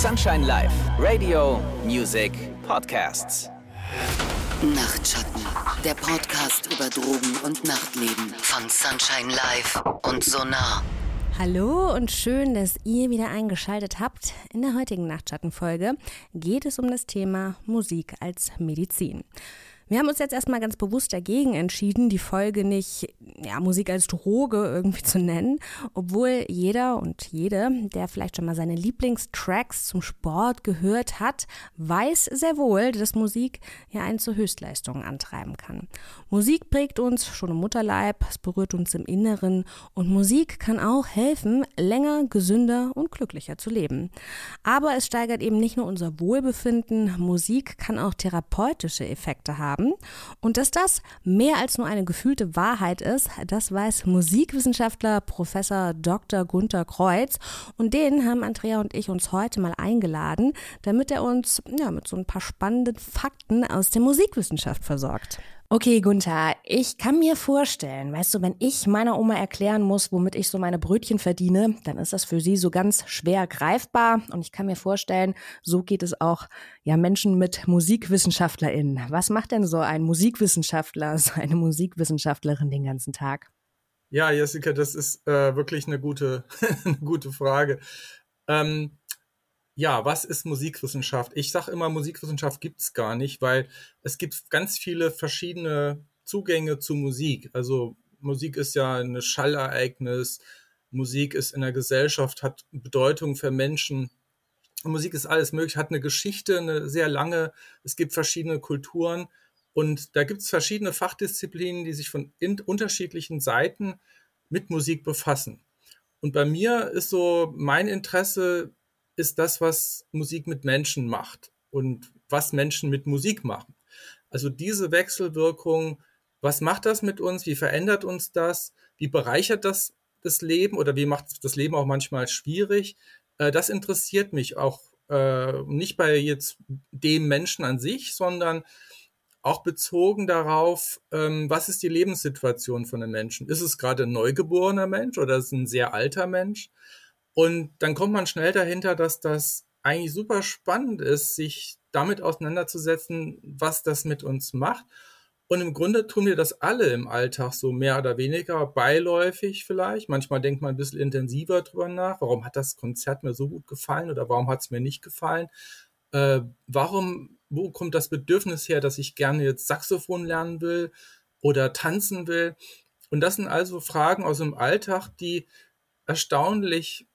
Sunshine Live, Radio, Music, Podcasts. Nachtschatten, der Podcast über Drogen und Nachtleben von Sunshine Live und Sonar. Hallo und schön, dass ihr wieder eingeschaltet habt. In der heutigen Nachtschattenfolge geht es um das Thema Musik als Medizin. Wir haben uns jetzt erstmal ganz bewusst dagegen entschieden, die Folge nicht ja, Musik als Droge irgendwie zu nennen, obwohl jeder und jede, der vielleicht schon mal seine Lieblingstracks zum Sport gehört hat, weiß sehr wohl, dass Musik ja einen zu Höchstleistungen antreiben kann. Musik prägt uns schon im Mutterleib, es berührt uns im Inneren und Musik kann auch helfen, länger, gesünder und glücklicher zu leben. Aber es steigert eben nicht nur unser Wohlbefinden, Musik kann auch therapeutische Effekte haben haben. Und dass das mehr als nur eine gefühlte Wahrheit ist, das weiß Musikwissenschaftler Professor Dr. Gunther Kreuz. Und den haben Andrea und ich uns heute mal eingeladen, damit er uns ja, mit so ein paar spannenden Fakten aus der Musikwissenschaft versorgt. Okay, Gunther, ich kann mir vorstellen, weißt du, wenn ich meiner Oma erklären muss, womit ich so meine Brötchen verdiene, dann ist das für sie so ganz schwer greifbar. Und ich kann mir vorstellen, so geht es auch ja Menschen mit MusikwissenschaftlerInnen. Was macht denn so ein Musikwissenschaftler, so eine Musikwissenschaftlerin den ganzen Tag? Ja, Jessica, das ist äh, wirklich eine gute, eine gute Frage. Ähm, ja, was ist Musikwissenschaft? Ich sage immer, Musikwissenschaft gibt's gar nicht, weil es gibt ganz viele verschiedene Zugänge zu Musik. Also Musik ist ja ein Schallereignis, Musik ist in der Gesellschaft, hat Bedeutung für Menschen. Musik ist alles möglich, hat eine Geschichte, eine sehr lange. Es gibt verschiedene Kulturen und da gibt es verschiedene Fachdisziplinen, die sich von unterschiedlichen Seiten mit Musik befassen. Und bei mir ist so mein Interesse ist das, was Musik mit Menschen macht und was Menschen mit Musik machen. Also diese Wechselwirkung, was macht das mit uns? Wie verändert uns das? Wie bereichert das das Leben oder wie macht das Leben auch manchmal schwierig? Äh, das interessiert mich auch äh, nicht bei jetzt dem Menschen an sich, sondern auch bezogen darauf, ähm, was ist die Lebenssituation von einem Menschen? Ist es gerade ein neugeborener Mensch oder ist es ein sehr alter Mensch? Und dann kommt man schnell dahinter, dass das eigentlich super spannend ist, sich damit auseinanderzusetzen, was das mit uns macht. Und im Grunde tun wir das alle im Alltag so mehr oder weniger beiläufig vielleicht. Manchmal denkt man ein bisschen intensiver drüber nach. Warum hat das Konzert mir so gut gefallen oder warum hat es mir nicht gefallen? Äh, warum, wo kommt das Bedürfnis her, dass ich gerne jetzt Saxophon lernen will oder tanzen will? Und das sind also Fragen aus dem Alltag, die erstaunlich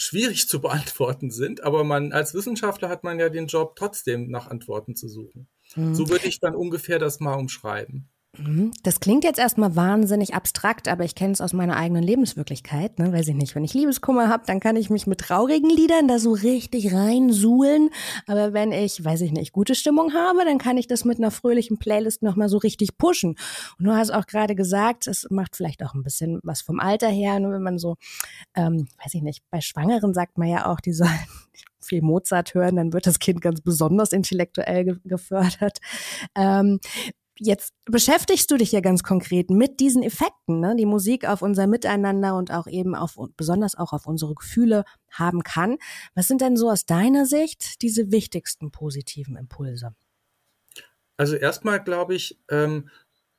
schwierig zu beantworten sind, aber man als Wissenschaftler hat man ja den Job trotzdem nach Antworten zu suchen. Mhm. So würde ich dann ungefähr das mal umschreiben. Mhm. Das klingt jetzt erstmal wahnsinnig abstrakt, aber ich kenne es aus meiner eigenen Lebenswirklichkeit. Ne? Weiß ich nicht, wenn ich Liebeskummer habe, dann kann ich mich mit traurigen Liedern da so richtig reinsuhlen. Aber wenn ich, weiß ich nicht, gute Stimmung habe, dann kann ich das mit einer fröhlichen Playlist nochmal so richtig pushen. Und du hast auch gerade gesagt, es macht vielleicht auch ein bisschen was vom Alter her, nur wenn man so, ähm, weiß ich nicht, bei Schwangeren sagt man ja auch, die sollen viel Mozart hören, dann wird das Kind ganz besonders intellektuell ge gefördert. Ähm, Jetzt beschäftigst du dich ja ganz konkret mit diesen Effekten, ne, die Musik auf unser Miteinander und auch eben auf, besonders auch auf unsere Gefühle haben kann. Was sind denn so aus deiner Sicht diese wichtigsten positiven Impulse? Also erstmal glaube ich, ähm,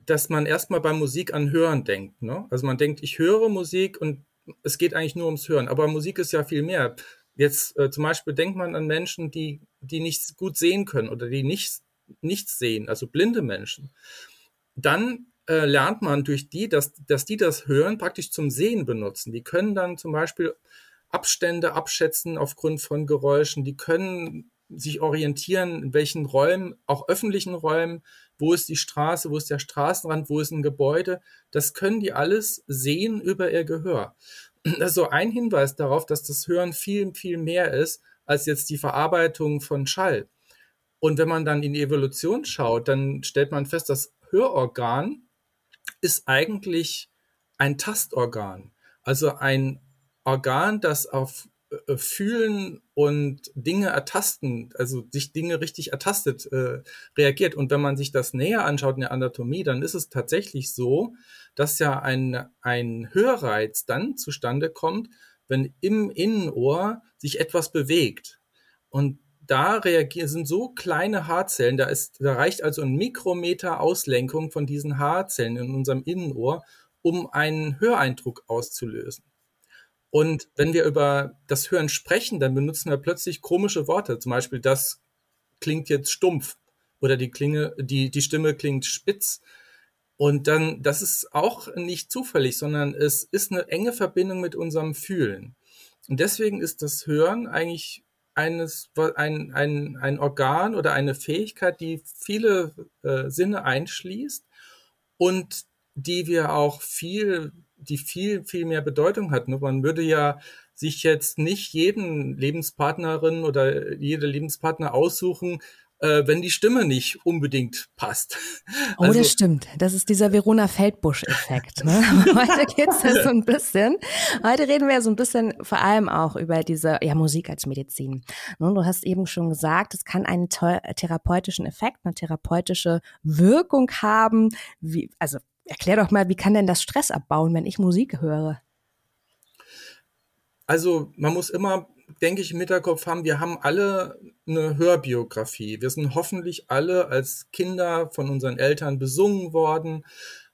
dass man erstmal bei Musik an Hören denkt. Ne? Also man denkt, ich höre Musik und es geht eigentlich nur ums Hören. Aber Musik ist ja viel mehr. Jetzt äh, zum Beispiel denkt man an Menschen, die, die nicht gut sehen können oder die nicht nichts sehen, also blinde Menschen, dann äh, lernt man durch die, dass, dass die das Hören praktisch zum Sehen benutzen. Die können dann zum Beispiel Abstände abschätzen aufgrund von Geräuschen, die können sich orientieren, in welchen Räumen, auch öffentlichen Räumen, wo ist die Straße, wo ist der Straßenrand, wo ist ein Gebäude. Das können die alles sehen über ihr Gehör. Das ist so ein Hinweis darauf, dass das Hören viel, viel mehr ist als jetzt die Verarbeitung von Schall. Und wenn man dann in die Evolution schaut, dann stellt man fest, das Hörorgan ist eigentlich ein Tastorgan. Also ein Organ, das auf äh, Fühlen und Dinge ertasten, also sich Dinge richtig ertastet, äh, reagiert. Und wenn man sich das näher anschaut in der Anatomie, dann ist es tatsächlich so, dass ja ein, ein Hörreiz dann zustande kommt, wenn im Innenohr sich etwas bewegt. Und da reagieren, sind so kleine Haarzellen, da, ist, da reicht also ein Mikrometer Auslenkung von diesen Haarzellen in unserem Innenohr, um einen Höreindruck auszulösen. Und wenn wir über das Hören sprechen, dann benutzen wir plötzlich komische Worte. Zum Beispiel, das klingt jetzt stumpf oder die Klinge, die, die Stimme klingt spitz. Und dann, das ist auch nicht zufällig, sondern es ist eine enge Verbindung mit unserem Fühlen. Und deswegen ist das Hören eigentlich eines, ein, ein, ein Organ oder eine Fähigkeit, die viele äh, Sinne einschließt und die wir auch viel, die viel, viel mehr Bedeutung hat. Man würde ja sich jetzt nicht jeden Lebenspartnerin oder jede Lebenspartner aussuchen, äh, wenn die Stimme nicht unbedingt passt. Oh, also, das stimmt. Das ist dieser Verona Feldbusch-Effekt. Ne? Heute geht's ja so ein bisschen. Heute reden wir ja so ein bisschen vor allem auch über diese ja, Musik als Medizin. Nun, du hast eben schon gesagt, es kann einen therapeutischen Effekt, eine therapeutische Wirkung haben. Wie, also erklär doch mal, wie kann denn das Stress abbauen, wenn ich Musik höre? Also man muss immer denke ich, im Hinterkopf haben, wir haben alle eine Hörbiografie. Wir sind hoffentlich alle als Kinder von unseren Eltern besungen worden.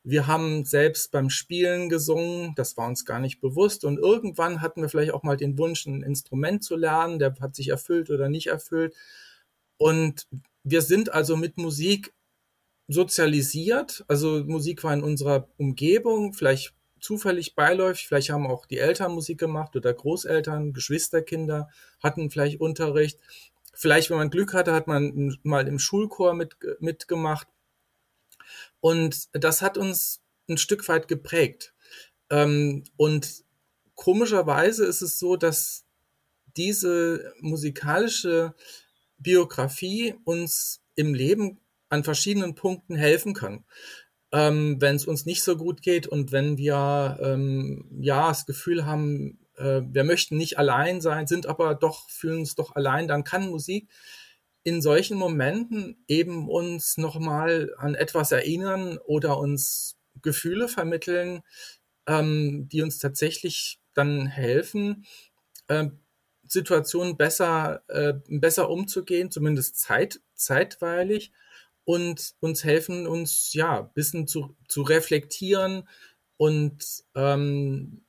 Wir haben selbst beim Spielen gesungen, das war uns gar nicht bewusst. Und irgendwann hatten wir vielleicht auch mal den Wunsch, ein Instrument zu lernen, der hat sich erfüllt oder nicht erfüllt. Und wir sind also mit Musik sozialisiert. Also Musik war in unserer Umgebung, vielleicht zufällig beiläufig. Vielleicht haben auch die Eltern Musik gemacht oder Großeltern, Geschwisterkinder hatten vielleicht Unterricht. Vielleicht, wenn man Glück hatte, hat man mal im Schulchor mit, mitgemacht. Und das hat uns ein Stück weit geprägt. Ähm, und komischerweise ist es so, dass diese musikalische Biografie uns im Leben an verschiedenen Punkten helfen kann ähm, wenn es uns nicht so gut geht und wenn wir ähm, ja das Gefühl haben, äh, wir möchten nicht allein sein, sind aber doch, fühlen uns doch allein, dann kann Musik in solchen Momenten eben uns nochmal an etwas erinnern oder uns Gefühle vermitteln, ähm, die uns tatsächlich dann helfen, äh, Situationen besser, äh, besser umzugehen, zumindest zeit, zeitweilig und uns helfen, uns ja ein bisschen zu, zu reflektieren und ähm,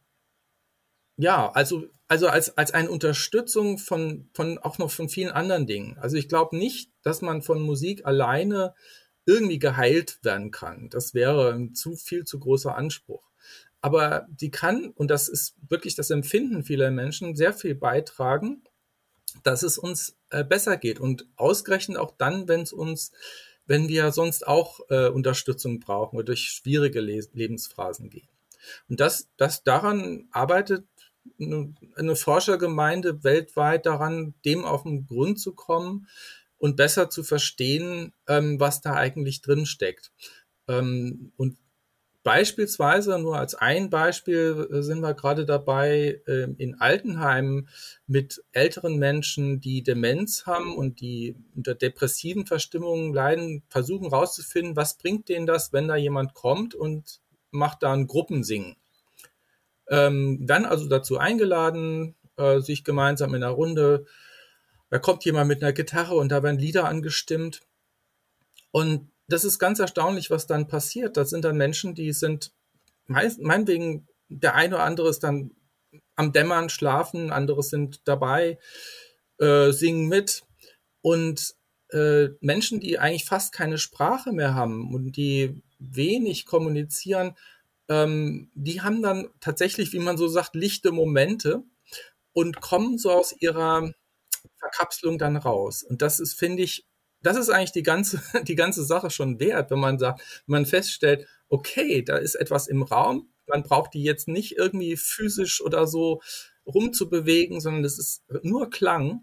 ja, also, also als, als eine Unterstützung von, von auch noch von vielen anderen Dingen. Also ich glaube nicht, dass man von Musik alleine irgendwie geheilt werden kann. Das wäre ein zu viel zu großer Anspruch. Aber die kann, und das ist wirklich das Empfinden vieler Menschen, sehr viel beitragen, dass es uns äh, besser geht. Und ausgerechnet auch dann, wenn es uns wenn wir sonst auch äh, Unterstützung brauchen oder durch schwierige Le Lebensphasen gehen. Und das, das daran arbeitet eine, eine Forschergemeinde weltweit daran, dem auf den Grund zu kommen und besser zu verstehen, ähm, was da eigentlich drin steckt. Ähm, und Beispielsweise, nur als ein Beispiel, äh, sind wir gerade dabei, ähm, in Altenheimen mit älteren Menschen, die Demenz haben und die unter depressiven Verstimmungen leiden, versuchen herauszufinden, was bringt denen das, wenn da jemand kommt und macht da ein Gruppensingen. Ähm, dann also dazu eingeladen, äh, sich gemeinsam in einer Runde, da kommt jemand mit einer Gitarre und da werden Lieder angestimmt. Und das ist ganz erstaunlich, was dann passiert. Das sind dann Menschen, die sind meist, meinetwegen, der eine oder andere ist dann am Dämmern schlafen, andere sind dabei, äh, singen mit. Und äh, Menschen, die eigentlich fast keine Sprache mehr haben und die wenig kommunizieren, ähm, die haben dann tatsächlich, wie man so sagt, lichte Momente und kommen so aus ihrer Verkapselung dann raus. Und das ist, finde ich, das ist eigentlich die ganze, die ganze Sache schon wert, wenn man sagt, wenn man feststellt, okay, da ist etwas im Raum, man braucht die jetzt nicht irgendwie physisch oder so rumzubewegen, sondern das ist nur Klang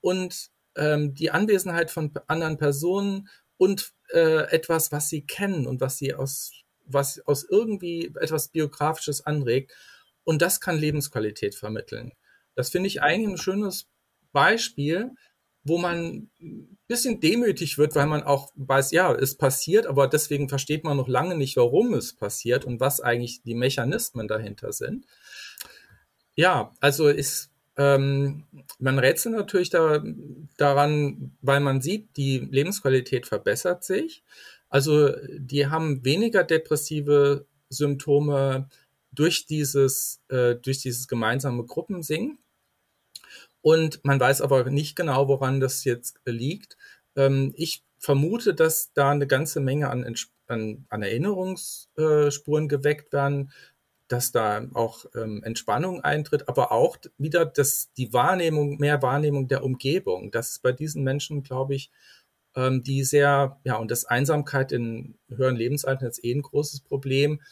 und ähm, die Anwesenheit von anderen Personen und äh, etwas, was sie kennen und was sie aus, was aus irgendwie etwas Biografisches anregt. Und das kann Lebensqualität vermitteln. Das finde ich eigentlich ein schönes Beispiel, wo man ein bisschen demütig wird, weil man auch weiß, ja, es passiert, aber deswegen versteht man noch lange nicht, warum es passiert und was eigentlich die Mechanismen dahinter sind. Ja, also ist, ähm, man rätselt natürlich da daran, weil man sieht, die Lebensqualität verbessert sich. Also die haben weniger depressive Symptome durch dieses, äh, durch dieses gemeinsame Gruppensingen. Und man weiß aber nicht genau, woran das jetzt liegt. Ähm, ich vermute, dass da eine ganze Menge an, an, an Erinnerungsspuren geweckt werden, dass da auch ähm, Entspannung eintritt, aber auch wieder dass die Wahrnehmung, mehr Wahrnehmung der Umgebung. Das ist bei diesen Menschen, glaube ich, ähm, die sehr, ja, und das Einsamkeit in höheren Lebensaltern ist eh ein großes Problem,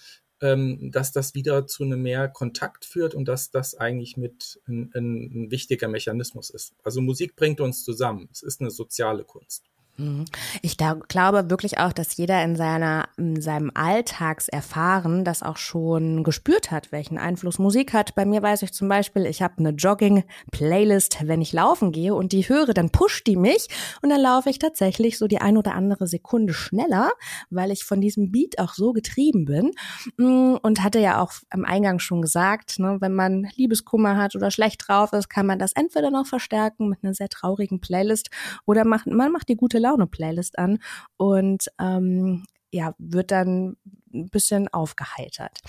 ähm, dass das wieder zu einem mehr Kontakt führt und dass das eigentlich mit ein, ein, ein wichtiger Mechanismus ist. Also Musik bringt uns zusammen. Es ist eine soziale Kunst. Mhm. Ich glaube wirklich auch, dass jeder in seiner in seinem Alltagserfahren das auch schon gespürt hat, welchen Einfluss Musik hat. Bei mir weiß ich zum Beispiel, ich habe eine Jogging-Playlist, wenn ich laufen gehe und die höre, dann pusht die mich und dann laufe ich tatsächlich so die ein oder andere Sekunde schneller, weil ich von diesem Beat auch so getrieben bin mm, und hatte ja auch am Eingang schon gesagt, ne, wenn man Liebeskummer hat oder schlecht drauf ist, kann man das entweder noch verstärken mit einer sehr traurigen Playlist oder macht, man macht die gute Laune-Playlist an und ähm, ja, wird dann ein bisschen aufgeheitert.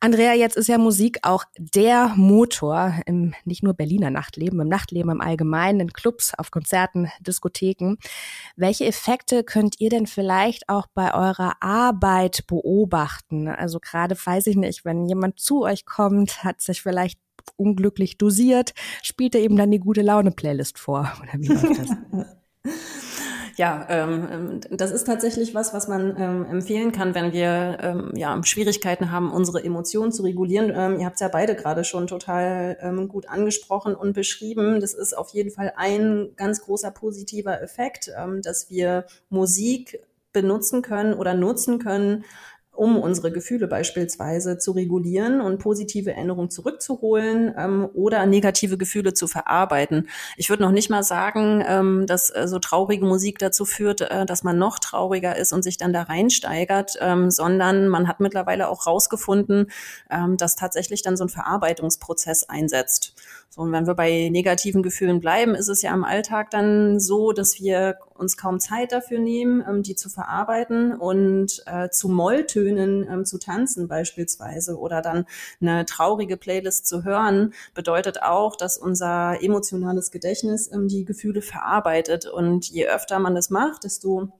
Andrea, jetzt ist ja Musik auch der Motor im nicht nur Berliner Nachtleben, im Nachtleben im Allgemeinen, in Clubs, auf Konzerten, Diskotheken. Welche Effekte könnt ihr denn vielleicht auch bei eurer Arbeit beobachten? Also gerade weiß ich nicht, wenn jemand zu euch kommt, hat sich vielleicht unglücklich dosiert, spielt er eben dann die gute Laune Playlist vor oder wie läuft das? Ja, ähm, ähm, das ist tatsächlich was, was man ähm, empfehlen kann, wenn wir ähm, ja, Schwierigkeiten haben, unsere Emotionen zu regulieren. Ähm, ihr habt es ja beide gerade schon total ähm, gut angesprochen und beschrieben. Das ist auf jeden Fall ein ganz großer positiver Effekt, dass wir Musik benutzen können oder nutzen können, um unsere Gefühle beispielsweise zu regulieren und positive Erinnerungen zurückzuholen ähm, oder negative Gefühle zu verarbeiten. Ich würde noch nicht mal sagen, ähm, dass äh, so traurige Musik dazu führt, äh, dass man noch trauriger ist und sich dann da reinsteigert, ähm, sondern man hat mittlerweile auch rausgefunden, ähm, dass tatsächlich dann so ein Verarbeitungsprozess einsetzt. So, und wenn wir bei negativen Gefühlen bleiben, ist es ja im Alltag dann so, dass wir uns kaum Zeit dafür nehmen, ähm, die zu verarbeiten und äh, zu Molltönen ähm, zu tanzen beispielsweise oder dann eine traurige Playlist zu hören, bedeutet auch, dass unser emotionales Gedächtnis ähm, die Gefühle verarbeitet. Und je öfter man das macht, desto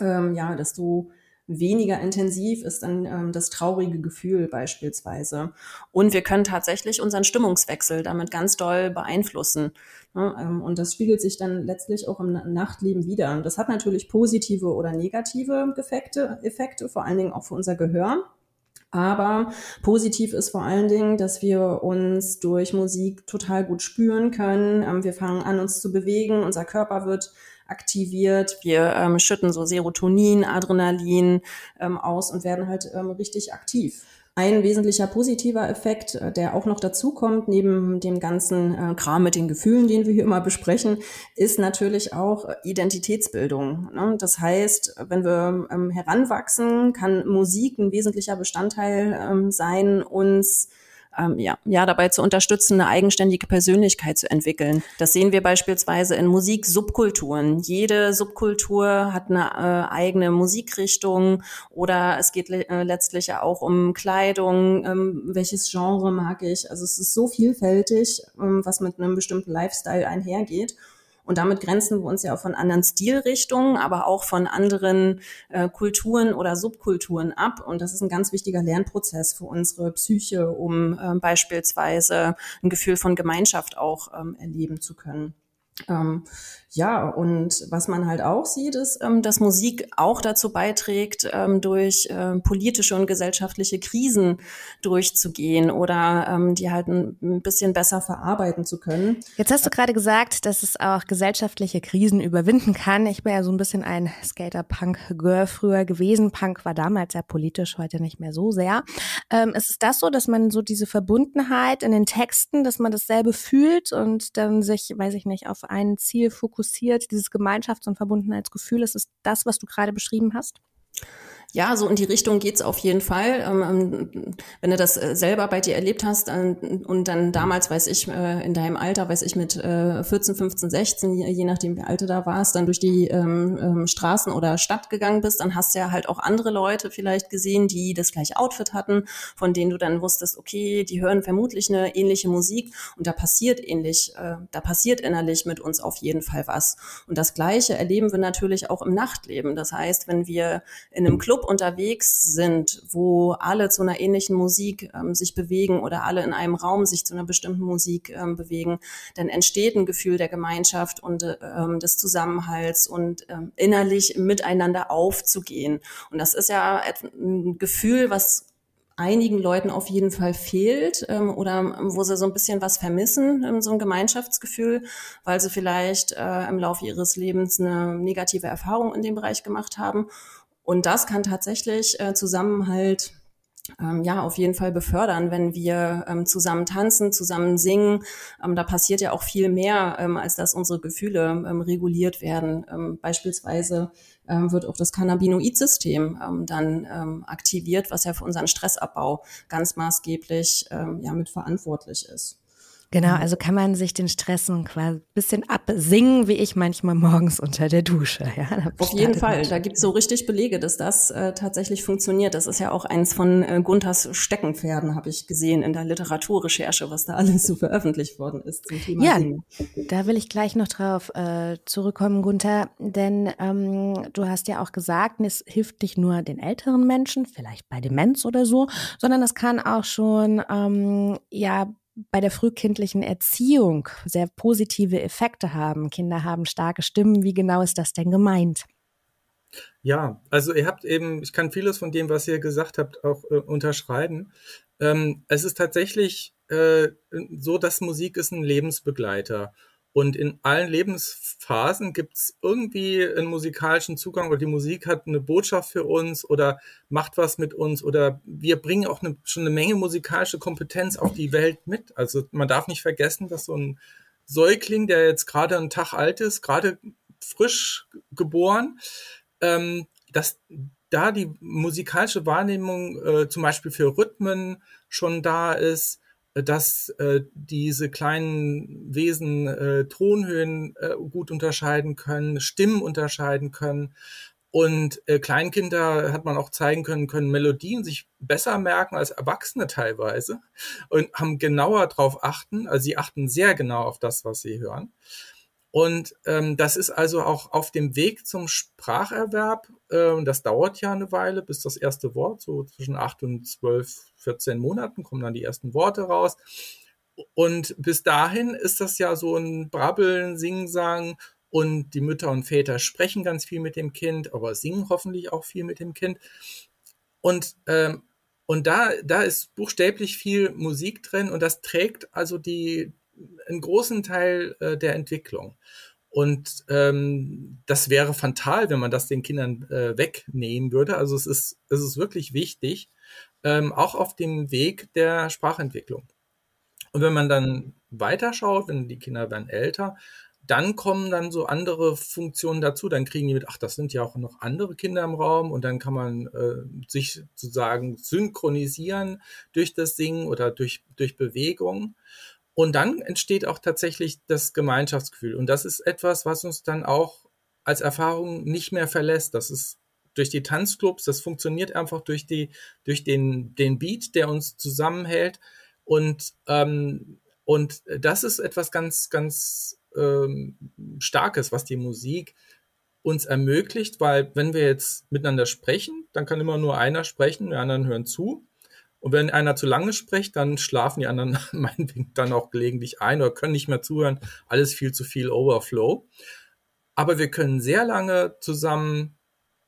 ähm, ja, desto weniger intensiv ist dann ähm, das traurige Gefühl beispielsweise. Und wir können tatsächlich unseren Stimmungswechsel damit ganz doll beeinflussen. Ne? Ähm, und das spiegelt sich dann letztlich auch im Nachtleben wieder. Das hat natürlich positive oder negative Effekte, Effekte, vor allen Dingen auch für unser Gehör. Aber positiv ist vor allen Dingen, dass wir uns durch Musik total gut spüren können. Ähm, wir fangen an, uns zu bewegen. Unser Körper wird aktiviert. Wir ähm, schütten so Serotonin, Adrenalin ähm, aus und werden halt ähm, richtig aktiv. Ein wesentlicher positiver Effekt, äh, der auch noch dazu kommt, neben dem ganzen äh, Kram mit den Gefühlen, den wir hier immer besprechen, ist natürlich auch Identitätsbildung. Ne? Das heißt, wenn wir ähm, heranwachsen, kann Musik ein wesentlicher Bestandteil ähm, sein, uns ähm, ja, ja, dabei zu unterstützen, eine eigenständige Persönlichkeit zu entwickeln. Das sehen wir beispielsweise in Musik-Subkulturen. Jede Subkultur hat eine äh, eigene Musikrichtung oder es geht le äh, letztlich ja auch um Kleidung, ähm, welches Genre mag ich. Also es ist so vielfältig, ähm, was mit einem bestimmten Lifestyle einhergeht. Und damit grenzen wir uns ja auch von anderen Stilrichtungen, aber auch von anderen äh, Kulturen oder Subkulturen ab. Und das ist ein ganz wichtiger Lernprozess für unsere Psyche, um äh, beispielsweise ein Gefühl von Gemeinschaft auch ähm, erleben zu können. Ähm, ja, und was man halt auch sieht, ist, ähm, dass Musik auch dazu beiträgt, ähm, durch ähm, politische und gesellschaftliche Krisen durchzugehen oder ähm, die halt ein, bisschen besser verarbeiten zu können. Jetzt hast du gerade gesagt, dass es auch gesellschaftliche Krisen überwinden kann. Ich bin ja so ein bisschen ein Skater-Punk-Girl früher gewesen. Punk war damals sehr politisch, heute nicht mehr so sehr. Ähm, ist es das so, dass man so diese Verbundenheit in den Texten, dass man dasselbe fühlt und dann sich, weiß ich nicht, auf ein Ziel fokussiert, dieses Gemeinschafts- und Verbundenheitsgefühl, ist es das, was du gerade beschrieben hast? Ja, so in die Richtung geht's auf jeden Fall. Ähm, ähm, wenn du das äh, selber bei dir erlebt hast ähm, und dann damals, weiß ich, äh, in deinem Alter, weiß ich, mit 14, 15, 16, je nachdem wie alt du da warst, dann durch die Straßen oder Stadt gegangen bist, dann hast du ja halt auch andere Leute vielleicht gesehen, die das gleiche Outfit hatten, von denen du dann wusstest, okay, die hören vermutlich eine ähnliche Musik und da passiert ähnlich, äh, da passiert innerlich mit uns auf jeden Fall was. Und das Gleiche erleben wir natürlich auch im Nachtleben. Das heißt, wenn wir in einem Club unterwegs sind, wo alle zu einer ähnlichen Musik ähm, sich bewegen oder alle in einem Raum sich zu einer bestimmten Musik ähm, bewegen, dann entsteht ein Gefühl der Gemeinschaft und ähm, des Zusammenhalts und ähm, innerlich miteinander aufzugehen. Und das ist ja ein Gefühl, was einigen Leuten auf jeden Fall fehlt ähm, oder wo sie so ein bisschen was vermissen, ähm, so ein Gemeinschaftsgefühl, weil sie vielleicht äh, im Laufe ihres Lebens eine negative Erfahrung in dem Bereich gemacht haben und das kann tatsächlich äh, Zusammenhalt ähm, ja, auf jeden Fall befördern, wenn wir ähm, zusammen tanzen, zusammen singen. Ähm, da passiert ja auch viel mehr, ähm, als dass unsere Gefühle ähm, reguliert werden. Ähm, beispielsweise ähm, wird auch das Cannabinoid-System ähm, dann ähm, aktiviert, was ja für unseren Stressabbau ganz maßgeblich ähm, ja mit verantwortlich ist. Genau, mhm. also kann man sich den Stressen quasi ein bisschen absingen, wie ich manchmal morgens unter der Dusche. Ja, Auf jeden Fall, da gibt es so richtig Belege, dass das äh, tatsächlich funktioniert. Das ist ja auch eins von äh, Gunthers Steckenpferden, habe ich gesehen in der Literaturrecherche, was da alles so veröffentlicht worden ist zum Thema Ja, Singen. da will ich gleich noch drauf äh, zurückkommen, Gunther, denn ähm, du hast ja auch gesagt, es hilft nicht nur den älteren Menschen, vielleicht bei Demenz oder so, sondern es kann auch schon ähm, ja bei der frühkindlichen Erziehung sehr positive Effekte haben. Kinder haben starke Stimmen. Wie genau ist das denn gemeint? Ja, also ihr habt eben, ich kann vieles von dem, was ihr gesagt habt, auch äh, unterschreiben. Ähm, es ist tatsächlich äh, so, dass Musik ist ein Lebensbegleiter. Und in allen Lebensphasen gibt es irgendwie einen musikalischen Zugang oder die Musik hat eine Botschaft für uns oder macht was mit uns oder wir bringen auch eine, schon eine Menge musikalische Kompetenz auf die Welt mit. Also man darf nicht vergessen, dass so ein Säugling, der jetzt gerade einen Tag alt ist, gerade frisch geboren, ähm, dass da die musikalische Wahrnehmung äh, zum Beispiel für Rhythmen schon da ist, dass äh, diese kleinen Wesen äh, Tonhöhen äh, gut unterscheiden können, Stimmen unterscheiden können. Und äh, Kleinkinder hat man auch zeigen können, können Melodien sich besser merken als Erwachsene teilweise und haben genauer drauf achten. Also sie achten sehr genau auf das, was sie hören. Und ähm, das ist also auch auf dem Weg zum Spracherwerb. Äh, das dauert ja eine Weile, bis das erste Wort, so zwischen acht und zwölf, 14 Monaten kommen dann die ersten Worte raus. Und bis dahin ist das ja so ein Brabbeln, Singen, und die Mütter und Väter sprechen ganz viel mit dem Kind, aber singen hoffentlich auch viel mit dem Kind. Und, ähm, und da, da ist buchstäblich viel Musik drin und das trägt also die, einen großen Teil äh, der Entwicklung. Und ähm, das wäre fatal, wenn man das den Kindern äh, wegnehmen würde. Also es ist, es ist wirklich wichtig, ähm, auch auf dem Weg der Sprachentwicklung. Und wenn man dann weiterschaut, wenn die Kinder werden älter, dann kommen dann so andere Funktionen dazu. Dann kriegen die mit, ach, das sind ja auch noch andere Kinder im Raum und dann kann man äh, sich sozusagen synchronisieren durch das Singen oder durch, durch Bewegung. Und dann entsteht auch tatsächlich das Gemeinschaftsgefühl. Und das ist etwas, was uns dann auch als Erfahrung nicht mehr verlässt. Das ist durch die Tanzclubs, das funktioniert einfach durch die, durch den, den Beat, der uns zusammenhält. Und, ähm, und das ist etwas ganz, ganz ähm, Starkes, was die Musik uns ermöglicht, weil wenn wir jetzt miteinander sprechen, dann kann immer nur einer sprechen, die anderen hören zu. Und wenn einer zu lange spricht, dann schlafen die anderen meinetwegen dann auch gelegentlich ein oder können nicht mehr zuhören. Alles viel zu viel Overflow. Aber wir können sehr lange zusammen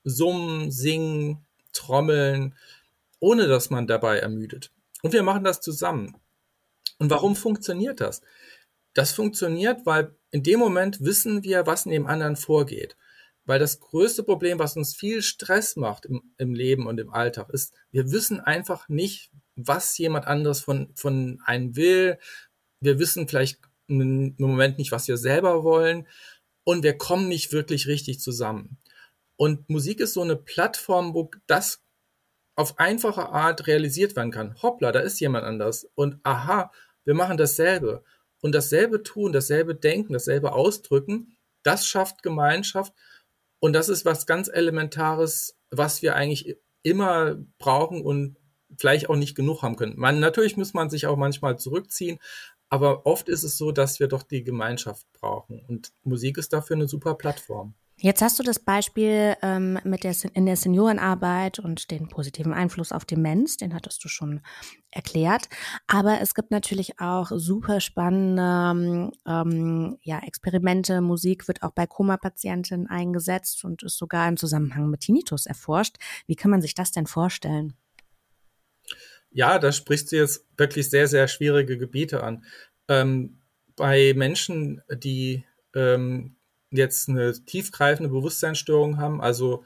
summen, singen, trommeln, ohne dass man dabei ermüdet. Und wir machen das zusammen. Und warum funktioniert das? Das funktioniert, weil in dem Moment wissen wir, was in dem anderen vorgeht. Weil das größte Problem, was uns viel Stress macht im, im Leben und im Alltag, ist, wir wissen einfach nicht, was jemand anderes von, von einem will. Wir wissen vielleicht im Moment nicht, was wir selber wollen. Und wir kommen nicht wirklich richtig zusammen. Und Musik ist so eine Plattform, wo das auf einfache Art realisiert werden kann. Hoppla, da ist jemand anders. Und aha, wir machen dasselbe. Und dasselbe tun, dasselbe denken, dasselbe ausdrücken, das schafft Gemeinschaft. Und das ist was ganz Elementares, was wir eigentlich immer brauchen und vielleicht auch nicht genug haben können. Man, natürlich muss man sich auch manchmal zurückziehen, aber oft ist es so, dass wir doch die Gemeinschaft brauchen. Und Musik ist dafür eine super Plattform. Jetzt hast du das Beispiel ähm, mit der, in der Seniorenarbeit und den positiven Einfluss auf Demenz, den hattest du schon erklärt. Aber es gibt natürlich auch super spannende ähm, ja, Experimente. Musik wird auch bei Koma-Patienten eingesetzt und ist sogar im Zusammenhang mit Tinnitus erforscht. Wie kann man sich das denn vorstellen? Ja, da sprichst du jetzt wirklich sehr, sehr schwierige Gebiete an. Ähm, bei Menschen, die ähm, jetzt eine tiefgreifende Bewusstseinsstörung haben. Also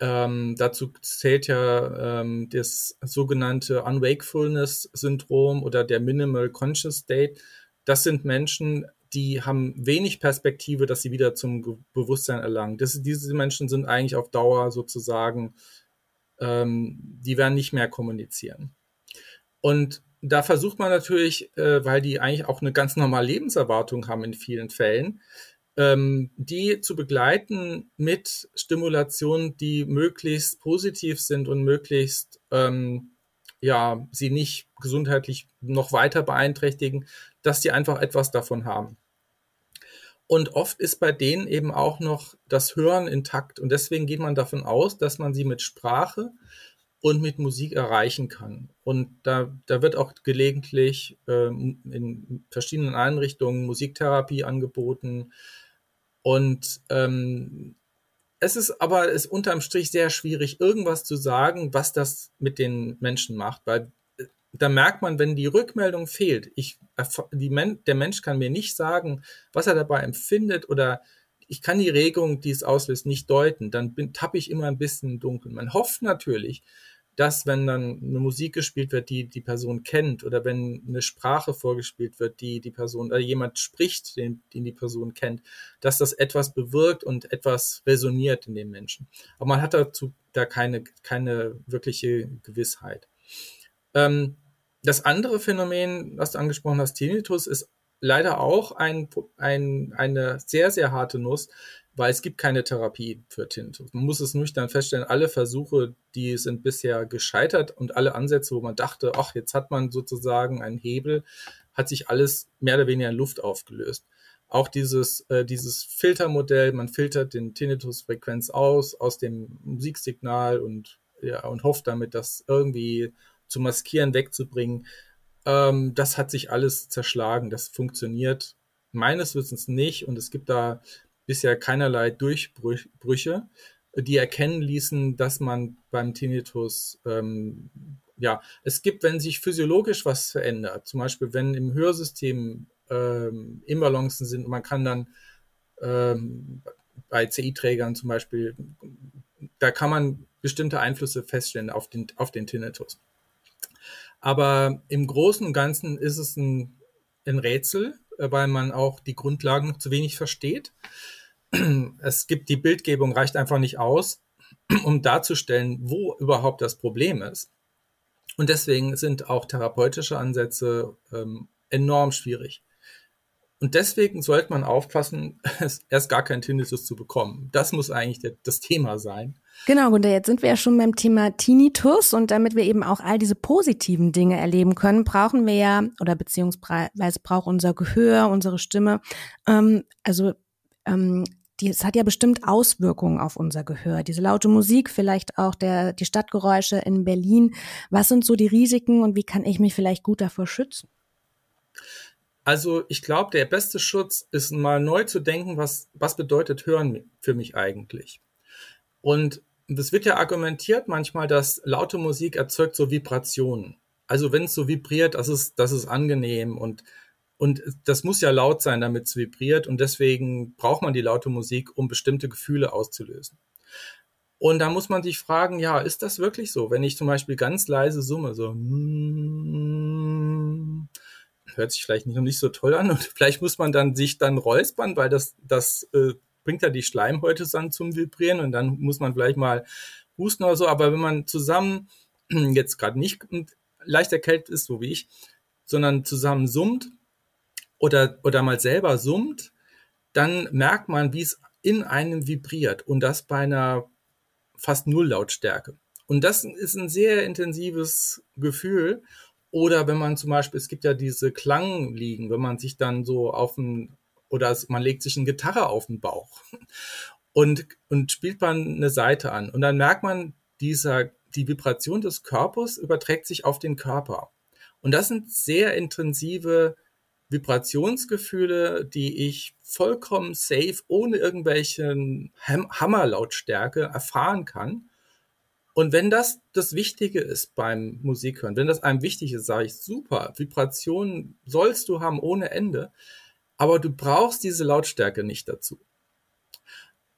ähm, dazu zählt ja ähm, das sogenannte Unwakefulness-Syndrom oder der Minimal Conscious State. Das sind Menschen, die haben wenig Perspektive, dass sie wieder zum Bewusstsein erlangen. Das, diese Menschen sind eigentlich auf Dauer sozusagen, ähm, die werden nicht mehr kommunizieren. Und da versucht man natürlich, äh, weil die eigentlich auch eine ganz normale Lebenserwartung haben in vielen Fällen, ähm, die zu begleiten mit Stimulationen, die möglichst positiv sind und möglichst ähm, ja sie nicht gesundheitlich noch weiter beeinträchtigen, dass die einfach etwas davon haben. Und oft ist bei denen eben auch noch das Hören intakt. Und deswegen geht man davon aus, dass man sie mit Sprache und mit Musik erreichen kann. Und da, da wird auch gelegentlich ähm, in verschiedenen Einrichtungen Musiktherapie angeboten, und ähm, es ist aber ist unterm Strich sehr schwierig, irgendwas zu sagen, was das mit den Menschen macht, weil äh, da merkt man, wenn die Rückmeldung fehlt, ich, Men der Mensch kann mir nicht sagen, was er dabei empfindet oder ich kann die Regung, die es auslöst, nicht deuten, dann tappe ich immer ein bisschen im Dunkeln. Man hofft natürlich, dass, wenn dann eine Musik gespielt wird, die die Person kennt, oder wenn eine Sprache vorgespielt wird, die die Person, oder jemand spricht, den, den die Person kennt, dass das etwas bewirkt und etwas resoniert in den Menschen. Aber man hat dazu da keine, keine wirkliche Gewissheit. Ähm, das andere Phänomen, was du angesprochen hast, Tinnitus, ist leider auch ein, ein, eine sehr, sehr harte Nuss, weil es gibt keine Therapie für Tinnitus. Man muss es nüchtern feststellen, alle Versuche, die sind bisher gescheitert und alle Ansätze, wo man dachte, ach, jetzt hat man sozusagen einen Hebel, hat sich alles mehr oder weniger in Luft aufgelöst. Auch dieses, äh, dieses Filtermodell, man filtert den Tinnitus-Frequenz aus, aus dem Musiksignal und, ja, und hofft damit, das irgendwie zu maskieren, wegzubringen. Ähm, das hat sich alles zerschlagen. Das funktioniert meines Wissens nicht und es gibt da bisher keinerlei Durchbrüche, die erkennen ließen, dass man beim Tinnitus, ähm, ja, es gibt, wenn sich physiologisch was verändert, zum Beispiel wenn im Hörsystem ähm, Imbalancen sind, man kann dann ähm, bei CI-Trägern zum Beispiel, da kann man bestimmte Einflüsse feststellen auf den, auf den Tinnitus. Aber im Großen und Ganzen ist es ein, ein Rätsel, weil man auch die Grundlagen zu wenig versteht es gibt die Bildgebung reicht einfach nicht aus, um darzustellen, wo überhaupt das Problem ist. Und deswegen sind auch therapeutische Ansätze ähm, enorm schwierig. Und deswegen sollte man aufpassen, erst gar keinen Tinnitus zu bekommen. Das muss eigentlich das Thema sein. Genau, Gunter, jetzt sind wir ja schon beim Thema Tinnitus und damit wir eben auch all diese positiven Dinge erleben können, brauchen wir ja, oder beziehungsweise braucht unser Gehör, unsere Stimme, ähm, also ähm, die, es hat ja bestimmt Auswirkungen auf unser Gehör. Diese laute Musik, vielleicht auch der, die Stadtgeräusche in Berlin. Was sind so die Risiken und wie kann ich mich vielleicht gut davor schützen? Also ich glaube, der beste Schutz ist mal neu zu denken, was, was bedeutet Hören für mich eigentlich. Und es wird ja argumentiert manchmal, dass laute Musik erzeugt so Vibrationen. Also wenn es so vibriert, das ist, das ist angenehm und und das muss ja laut sein, damit es vibriert. Und deswegen braucht man die laute Musik, um bestimmte Gefühle auszulösen. Und da muss man sich fragen, ja, ist das wirklich so? Wenn ich zum Beispiel ganz leise summe, so hört sich vielleicht noch nicht so toll an und vielleicht muss man dann sich dann räuspern, weil das, das äh, bringt ja die Schleimhäute dann zum Vibrieren und dann muss man vielleicht mal husten oder so. Aber wenn man zusammen jetzt gerade nicht leicht erkältet ist, so wie ich, sondern zusammen summt oder, oder mal selber summt, dann merkt man, wie es in einem vibriert und das bei einer fast Nulllautstärke. Und das ist ein sehr intensives Gefühl. Oder wenn man zum Beispiel, es gibt ja diese Klangliegen, wenn man sich dann so auf den, oder man legt sich eine Gitarre auf den Bauch und, und spielt man eine Seite an. Und dann merkt man, dieser, die Vibration des Körpers überträgt sich auf den Körper. Und das sind sehr intensive Vibrationsgefühle, die ich vollkommen safe, ohne irgendwelchen Hammerlautstärke erfahren kann. Und wenn das das Wichtige ist beim Musikhören, wenn das einem wichtig ist, sage ich, super, Vibrationen sollst du haben ohne Ende, aber du brauchst diese Lautstärke nicht dazu.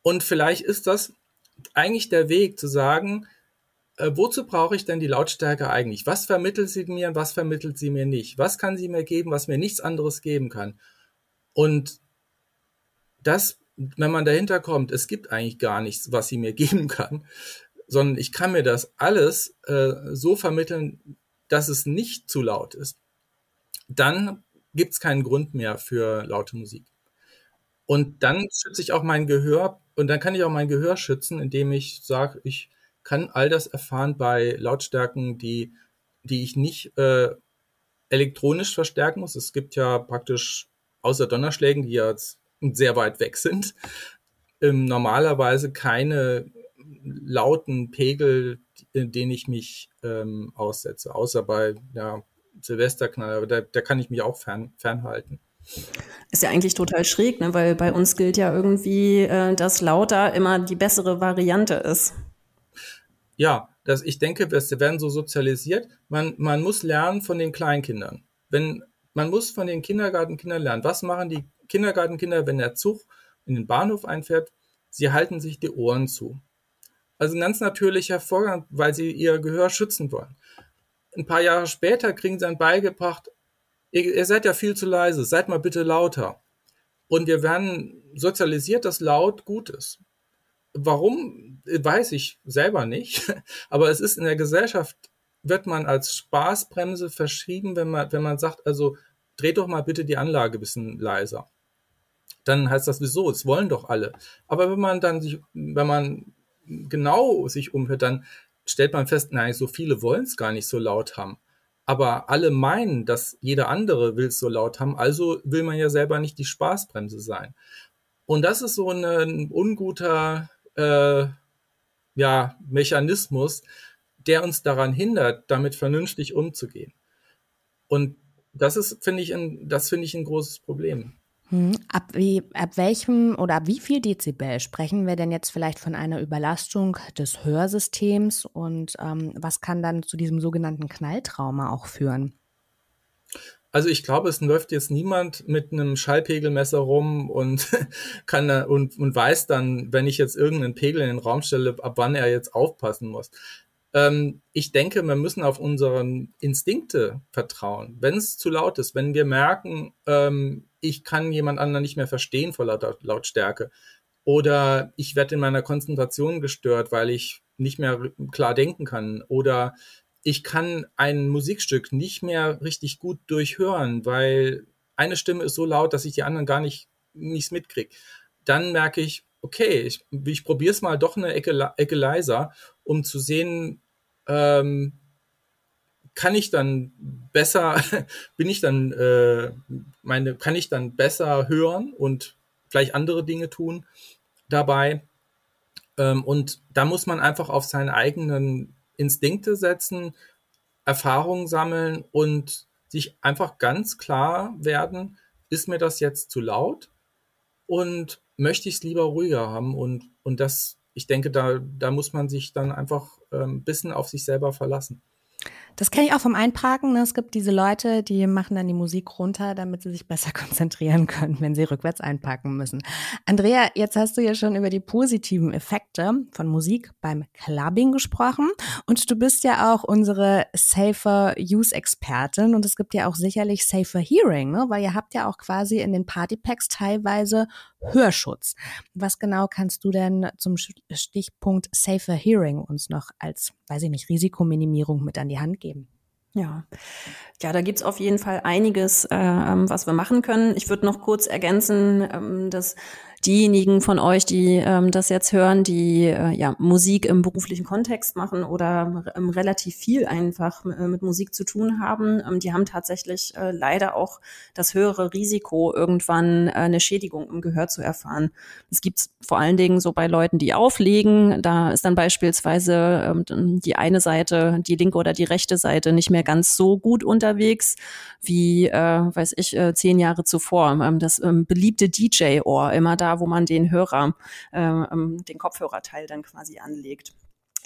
Und vielleicht ist das eigentlich der Weg zu sagen, äh, wozu brauche ich denn die Lautstärke eigentlich? Was vermittelt sie mir und was vermittelt sie mir nicht? Was kann sie mir geben, was mir nichts anderes geben kann? Und das, wenn man dahinter kommt, es gibt eigentlich gar nichts, was sie mir geben kann, sondern ich kann mir das alles äh, so vermitteln, dass es nicht zu laut ist, dann gibt es keinen Grund mehr für laute Musik. Und dann schütze ich auch mein Gehör und dann kann ich auch mein Gehör schützen, indem ich sage, ich kann all das erfahren bei Lautstärken, die, die ich nicht äh, elektronisch verstärken muss. Es gibt ja praktisch außer Donnerschlägen, die jetzt sehr weit weg sind, ähm, normalerweise keine lauten Pegel, denen ich mich ähm, aussetze, außer bei ja, Silvesterknall, aber da, da kann ich mich auch fern, fernhalten. Ist ja eigentlich total schräg, ne? weil bei uns gilt ja irgendwie, äh, dass lauter immer die bessere Variante ist. Ja, das, ich denke, wir werden so sozialisiert. Man, man muss lernen von den Kleinkindern. Wenn, man muss von den Kindergartenkindern lernen. Was machen die Kindergartenkinder, wenn der Zug in den Bahnhof einfährt? Sie halten sich die Ohren zu. Also ein ganz natürlicher Vorgang, weil sie ihr Gehör schützen wollen. Ein paar Jahre später kriegen sie dann beigebracht, ihr, ihr seid ja viel zu leise, seid mal bitte lauter. Und wir werden sozialisiert, dass laut gut ist. Warum, weiß ich selber nicht. Aber es ist in der Gesellschaft, wird man als Spaßbremse verschrieben, wenn man, wenn man sagt, also dreht doch mal bitte die Anlage bisschen leiser. Dann heißt das, wieso? Es wollen doch alle. Aber wenn man dann sich, wenn man genau sich umhört, dann stellt man fest, nein, so viele wollen es gar nicht so laut haben. Aber alle meinen, dass jeder andere will es so laut haben, also will man ja selber nicht die Spaßbremse sein. Und das ist so ein unguter äh, ja, Mechanismus, der uns daran hindert, damit vernünftig umzugehen. Und das ist, finde ich, ein, das finde ich ein großes Problem. Hm, ab, wie, ab welchem oder ab wie viel Dezibel sprechen wir denn jetzt vielleicht von einer Überlastung des Hörsystems und ähm, was kann dann zu diesem sogenannten Knalltrauma auch führen? Also ich glaube, es läuft jetzt niemand mit einem Schallpegelmesser rum und kann und, und weiß dann, wenn ich jetzt irgendeinen Pegel in den Raum stelle, ab wann er jetzt aufpassen muss. Ähm, ich denke, wir müssen auf unseren Instinkte vertrauen. Wenn es zu laut ist, wenn wir merken, ähm, ich kann jemand anderen nicht mehr verstehen vor lauter Lautstärke oder ich werde in meiner Konzentration gestört, weil ich nicht mehr klar denken kann oder ich kann ein Musikstück nicht mehr richtig gut durchhören, weil eine Stimme ist so laut, dass ich die anderen gar nicht nichts mitkriege. Dann merke ich, okay, ich, ich probiere es mal doch eine Ecke, Ecke leiser, um zu sehen, ähm, kann ich dann besser, bin ich dann, äh, meine, kann ich dann besser hören und vielleicht andere Dinge tun dabei. Ähm, und da muss man einfach auf seinen eigenen Instinkte setzen, Erfahrungen sammeln und sich einfach ganz klar werden, ist mir das jetzt zu laut und möchte ich es lieber ruhiger haben und, und das, ich denke, da, da muss man sich dann einfach ein ähm, bisschen auf sich selber verlassen. Das kenne ich auch vom Einparken. Ne? Es gibt diese Leute, die machen dann die Musik runter, damit sie sich besser konzentrieren können, wenn sie rückwärts einparken müssen. Andrea, jetzt hast du ja schon über die positiven Effekte von Musik beim Clubbing gesprochen und du bist ja auch unsere Safer Use Expertin und es gibt ja auch sicherlich Safer Hearing, ne? weil ihr habt ja auch quasi in den Partypacks teilweise Hörschutz. Was genau kannst du denn zum Stichpunkt Safer Hearing uns noch als, weiß ich nicht, Risikominimierung mit an die Hand geben? Ja, ja, da gibt's auf jeden Fall einiges, äh, ähm, was wir machen können. Ich würde noch kurz ergänzen, ähm, dass diejenigen von euch, die ähm, das jetzt hören, die äh, ja Musik im beruflichen Kontext machen oder ähm, relativ viel einfach äh, mit Musik zu tun haben, ähm, die haben tatsächlich äh, leider auch das höhere Risiko, irgendwann äh, eine Schädigung im Gehör zu erfahren. Das gibt's vor allen Dingen so bei Leuten, die auflegen. Da ist dann beispielsweise ähm, die eine Seite, die linke oder die rechte Seite nicht mehr ganz so gut unterwegs wie, äh, weiß ich, äh, zehn Jahre zuvor. Ähm, das ähm, beliebte DJ-Ohr immer da wo man den Hörer, äh, ähm, den Kopfhörerteil dann quasi anlegt.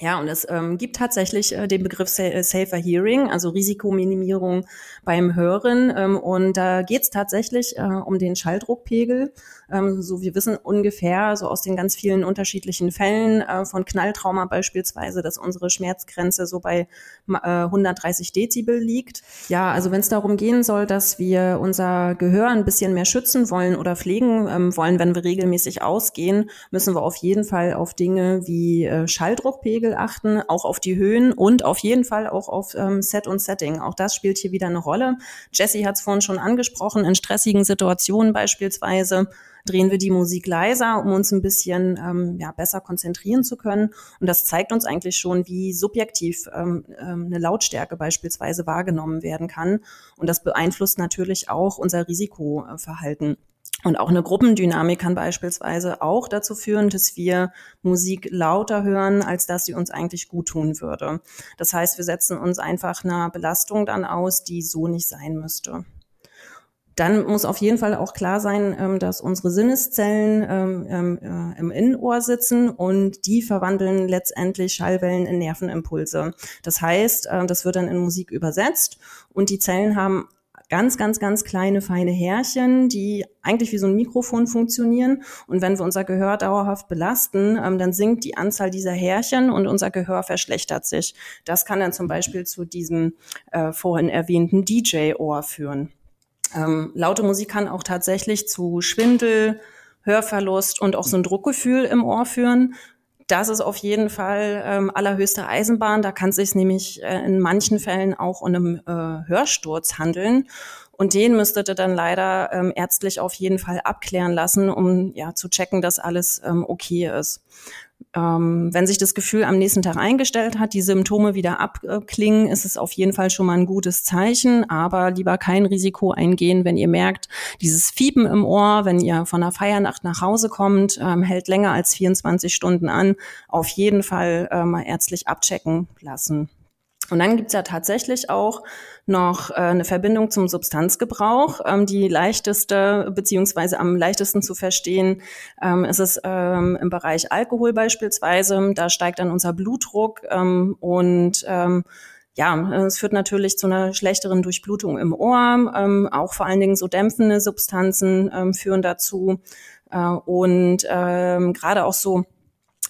Ja, und es ähm, gibt tatsächlich äh, den Begriff äh, Safer Hearing, also Risikominimierung beim Hören. Ähm, und da geht es tatsächlich äh, um den Schalldruckpegel. Ähm, so wir wissen ungefähr so aus den ganz vielen unterschiedlichen Fällen äh, von Knalltrauma beispielsweise, dass unsere Schmerzgrenze so bei äh, 130 Dezibel liegt. Ja, also wenn es darum gehen soll, dass wir unser Gehör ein bisschen mehr schützen wollen oder pflegen ähm, wollen, wenn wir regelmäßig ausgehen, müssen wir auf jeden Fall auf Dinge wie äh, Schalldruckpegel Spiegel achten, auch auf die Höhen und auf jeden Fall auch auf ähm, Set und Setting. Auch das spielt hier wieder eine Rolle. Jesse hat es vorhin schon angesprochen, in stressigen Situationen beispielsweise drehen wir die Musik leiser, um uns ein bisschen ähm, ja, besser konzentrieren zu können. Und das zeigt uns eigentlich schon, wie subjektiv ähm, ähm eine Lautstärke beispielsweise wahrgenommen werden kann. Und das beeinflusst natürlich auch unser Risikoverhalten. Und auch eine Gruppendynamik kann beispielsweise auch dazu führen, dass wir Musik lauter hören, als dass sie uns eigentlich gut tun würde. Das heißt, wir setzen uns einfach einer Belastung dann aus, die so nicht sein müsste. Dann muss auf jeden Fall auch klar sein, ähm, dass unsere Sinneszellen ähm, ähm, äh, im Innenohr sitzen und die verwandeln letztendlich Schallwellen in Nervenimpulse. Das heißt, das wird dann in Musik übersetzt und die Zellen haben ganz, ganz, ganz kleine, feine Härchen, die eigentlich wie so ein Mikrofon funktionieren. Und wenn wir unser Gehör dauerhaft belasten, ähm, dann sinkt die Anzahl dieser Härchen und unser Gehör verschlechtert sich. Das kann dann zum Beispiel zu diesem äh, vorhin erwähnten DJ-Ohr führen. Ähm, laute Musik kann auch tatsächlich zu Schwindel, Hörverlust und auch so ein Druckgefühl im Ohr führen. Das ist auf jeden Fall ähm, allerhöchste Eisenbahn. Da kann es sich nämlich äh, in manchen Fällen auch um einen äh, Hörsturz handeln. Und den müsstet ihr dann leider ähm, ärztlich auf jeden Fall abklären lassen, um ja zu checken, dass alles ähm, okay ist. Ähm, wenn sich das Gefühl am nächsten Tag eingestellt hat, die Symptome wieder abklingen, ist es auf jeden Fall schon mal ein gutes Zeichen. Aber lieber kein Risiko eingehen, wenn ihr merkt, dieses Fiepen im Ohr, wenn ihr von einer Feiernacht nach Hause kommt, ähm, hält länger als 24 Stunden an, auf jeden Fall äh, mal ärztlich abchecken lassen. Und dann gibt's ja tatsächlich auch noch äh, eine Verbindung zum Substanzgebrauch. Ähm, die leichteste beziehungsweise am leichtesten zu verstehen ähm, ist es ähm, im Bereich Alkohol beispielsweise. Da steigt dann unser Blutdruck ähm, und ähm, ja, es führt natürlich zu einer schlechteren Durchblutung im Ohr. Ähm, auch vor allen Dingen so dämpfende Substanzen führen dazu. Äh, und gerade auch so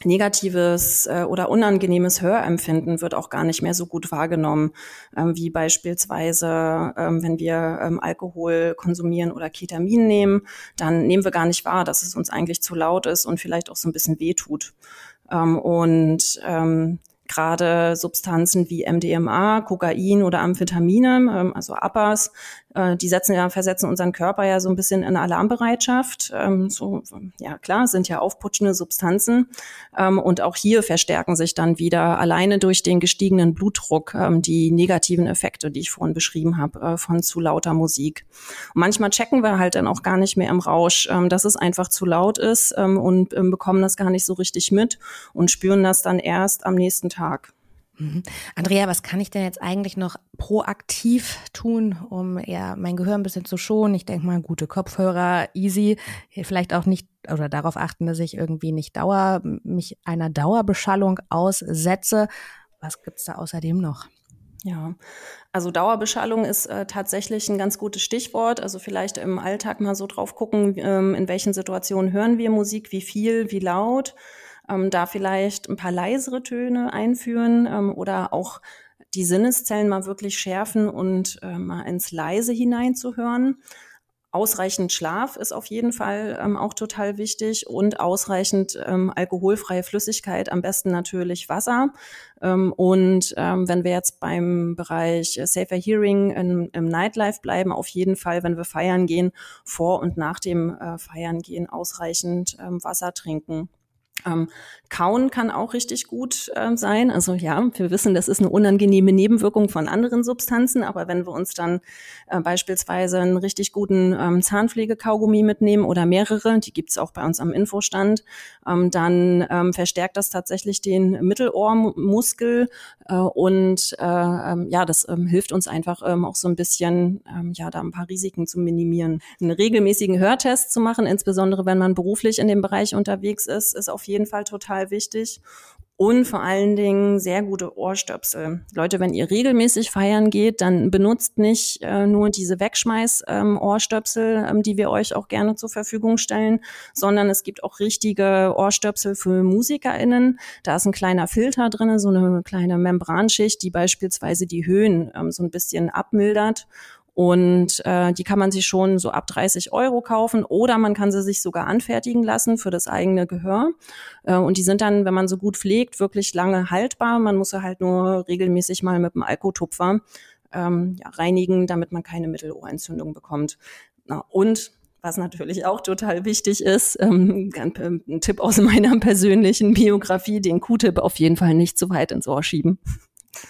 negatives äh, oder unangenehmes Hörempfinden wird auch gar nicht mehr so gut wahrgenommen, ähm, wie beispielsweise, ähm, wenn wir ähm, Alkohol konsumieren oder Ketamin nehmen, dann nehmen wir gar nicht wahr, dass es uns eigentlich zu laut ist und vielleicht auch so ein bisschen wehtut. Ähm, und ähm, gerade Substanzen wie MDMA, Kokain oder Amphetamine, ähm, also APAs, äh, die setzen ja, versetzen unseren Körper ja so ein bisschen in Alarmbereitschaft. Ähm, so, ja klar, sind ja aufputschende Substanzen. Ähm, und auch hier verstärken sich dann wieder alleine durch den gestiegenen Blutdruck ähm, die negativen Effekte, die ich vorhin beschrieben habe, äh, von zu lauter Musik. Und manchmal checken wir halt dann auch gar nicht mehr im Rausch, ähm, dass es einfach zu laut ist ähm, und ähm, bekommen das gar nicht so richtig mit und spüren das dann erst am nächsten Tag. Mhm. Andrea, was kann ich denn jetzt eigentlich noch proaktiv tun, um ja mein Gehör ein bisschen zu schonen? Ich denke mal, gute Kopfhörer, easy, vielleicht auch nicht oder darauf achten, dass ich irgendwie nicht Dauer, mich einer Dauerbeschallung aussetze. Was gibt's da außerdem noch? Ja, also Dauerbeschallung ist äh, tatsächlich ein ganz gutes Stichwort. Also vielleicht im Alltag mal so drauf gucken, ähm, in welchen Situationen hören wir Musik, wie viel, wie laut. Ähm, da vielleicht ein paar leisere Töne einführen ähm, oder auch die Sinneszellen mal wirklich schärfen und äh, mal ins Leise hineinzuhören. Ausreichend Schlaf ist auf jeden Fall ähm, auch total wichtig und ausreichend ähm, alkoholfreie Flüssigkeit, am besten natürlich Wasser. Ähm, und ähm, wenn wir jetzt beim Bereich Safer Hearing in, im Nightlife bleiben, auf jeden Fall, wenn wir feiern gehen, vor und nach dem äh, Feiern gehen, ausreichend ähm, Wasser trinken. Ähm, Kauen kann auch richtig gut ähm, sein. Also ja, wir wissen, das ist eine unangenehme Nebenwirkung von anderen Substanzen, aber wenn wir uns dann äh, beispielsweise einen richtig guten ähm, Zahnpflegekaugummi mitnehmen oder mehrere, die gibt's auch bei uns am Infostand, ähm, dann ähm, verstärkt das tatsächlich den Mittelohrmuskel äh, und äh, ähm, ja, das ähm, hilft uns einfach ähm, auch so ein bisschen, ja, da ein paar Risiken zu minimieren. Einen regelmäßigen Hörtest zu machen, insbesondere wenn man beruflich in dem Bereich unterwegs ist, ist auf jeden Fall total wichtig und vor allen Dingen sehr gute Ohrstöpsel. Leute, wenn ihr regelmäßig feiern geht, dann benutzt nicht äh, nur diese Wegschmeiß-Ohrstöpsel, ähm, ähm, die wir euch auch gerne zur Verfügung stellen, sondern es gibt auch richtige Ohrstöpsel für MusikerInnen. Da ist ein kleiner Filter drin, so eine kleine Membranschicht, die beispielsweise die Höhen ähm, so ein bisschen abmildert und äh, die kann man sich schon so ab 30 Euro kaufen oder man kann sie sich sogar anfertigen lassen für das eigene Gehör. Äh, und die sind dann, wenn man so gut pflegt, wirklich lange haltbar. Man muss sie halt nur regelmäßig mal mit dem Alkotupfer ähm, ja, reinigen, damit man keine Mittelohrentzündung bekommt. Na, und was natürlich auch total wichtig ist, ähm, ein Tipp aus meiner persönlichen Biografie, den Q-Tip auf jeden Fall nicht zu weit ins Ohr schieben.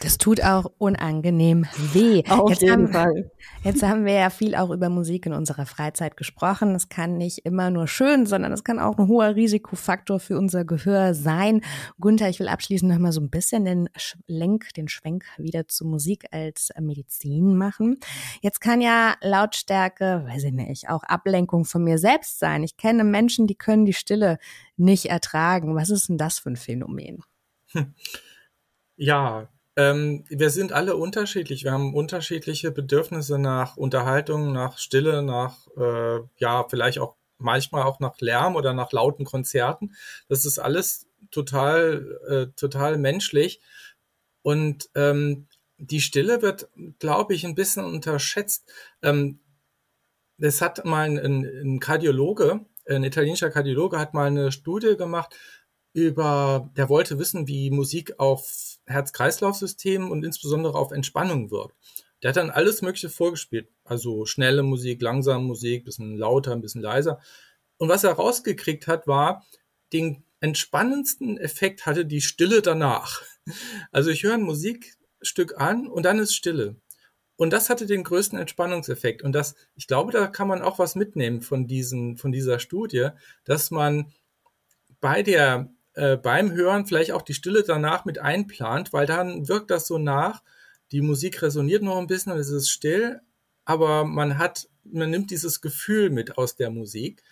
Das tut auch unangenehm weh. Auf jetzt jeden haben, Fall. Jetzt haben wir ja viel auch über Musik in unserer Freizeit gesprochen. Es kann nicht immer nur schön, sondern es kann auch ein hoher Risikofaktor für unser Gehör sein. Gunther, ich will abschließend nochmal so ein bisschen den Schlenk, den Schwenk wieder zu Musik als Medizin machen. Jetzt kann ja Lautstärke, weiß ich nicht, auch Ablenkung von mir selbst sein. Ich kenne Menschen, die können die Stille nicht ertragen. Was ist denn das für ein Phänomen? Ja, ähm, wir sind alle unterschiedlich. Wir haben unterschiedliche Bedürfnisse nach Unterhaltung, nach Stille, nach, äh, ja, vielleicht auch manchmal auch nach Lärm oder nach lauten Konzerten. Das ist alles total, äh, total menschlich. Und ähm, die Stille wird, glaube ich, ein bisschen unterschätzt. Ähm, das hat mal ein, ein Kardiologe, ein italienischer Kardiologe, hat mal eine Studie gemacht über, der wollte wissen, wie Musik auf Herz-Kreislauf-System und insbesondere auf Entspannung wirkt. Der hat dann alles Mögliche vorgespielt. Also schnelle Musik, langsame Musik, bisschen lauter, ein bisschen leiser. Und was er rausgekriegt hat, war, den entspannendsten Effekt hatte die Stille danach. Also ich höre ein Musikstück an und dann ist Stille. Und das hatte den größten Entspannungseffekt. Und das, ich glaube, da kann man auch was mitnehmen von diesen, von dieser Studie, dass man bei der äh, beim Hören vielleicht auch die Stille danach mit einplant, weil dann wirkt das so nach. Die Musik resoniert noch ein bisschen es ist still, aber man hat, man nimmt dieses Gefühl mit aus der Musik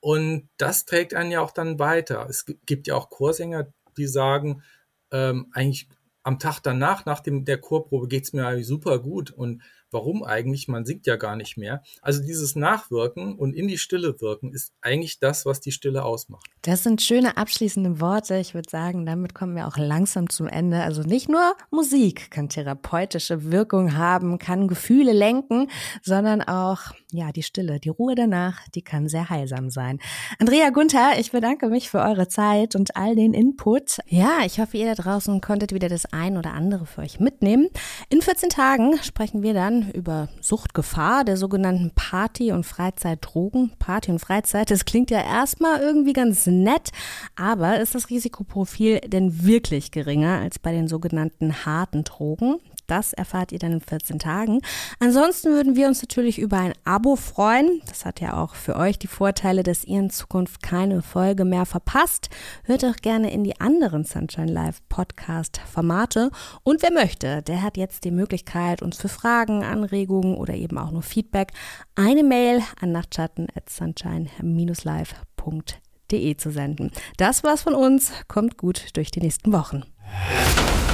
und das trägt einen ja auch dann weiter. Es gibt ja auch Chorsänger, die sagen, ähm, eigentlich am Tag danach, nach dem, der Chorprobe geht's mir eigentlich super gut und warum eigentlich? Man singt ja gar nicht mehr. Also dieses Nachwirken und in die Stille wirken ist eigentlich das, was die Stille ausmacht. Das sind schöne abschließende Worte. Ich würde sagen, damit kommen wir auch langsam zum Ende. Also nicht nur Musik kann therapeutische Wirkung haben, kann Gefühle lenken, sondern auch ja, die Stille, die Ruhe danach, die kann sehr heilsam sein. Andrea Gunther, ich bedanke mich für eure Zeit und all den Input. Ja, ich hoffe, ihr da draußen konntet wieder das ein oder andere für euch mitnehmen. In 14 Tagen sprechen wir dann über Suchtgefahr der sogenannten Party- und Freizeitdrogen. Party und Freizeit, das klingt ja erstmal irgendwie ganz nett, aber ist das Risikoprofil denn wirklich geringer als bei den sogenannten harten Drogen? Das erfahrt ihr dann in 14 Tagen. Ansonsten würden wir uns natürlich über ein Abo freuen. Das hat ja auch für euch die Vorteile, dass ihr in Zukunft keine Folge mehr verpasst. Hört auch gerne in die anderen Sunshine Live Podcast Formate. Und wer möchte, der hat jetzt die Möglichkeit, uns für Fragen, Anregungen oder eben auch nur Feedback eine Mail an nachtschatten-live.de zu senden. Das war's von uns. Kommt gut durch die nächsten Wochen.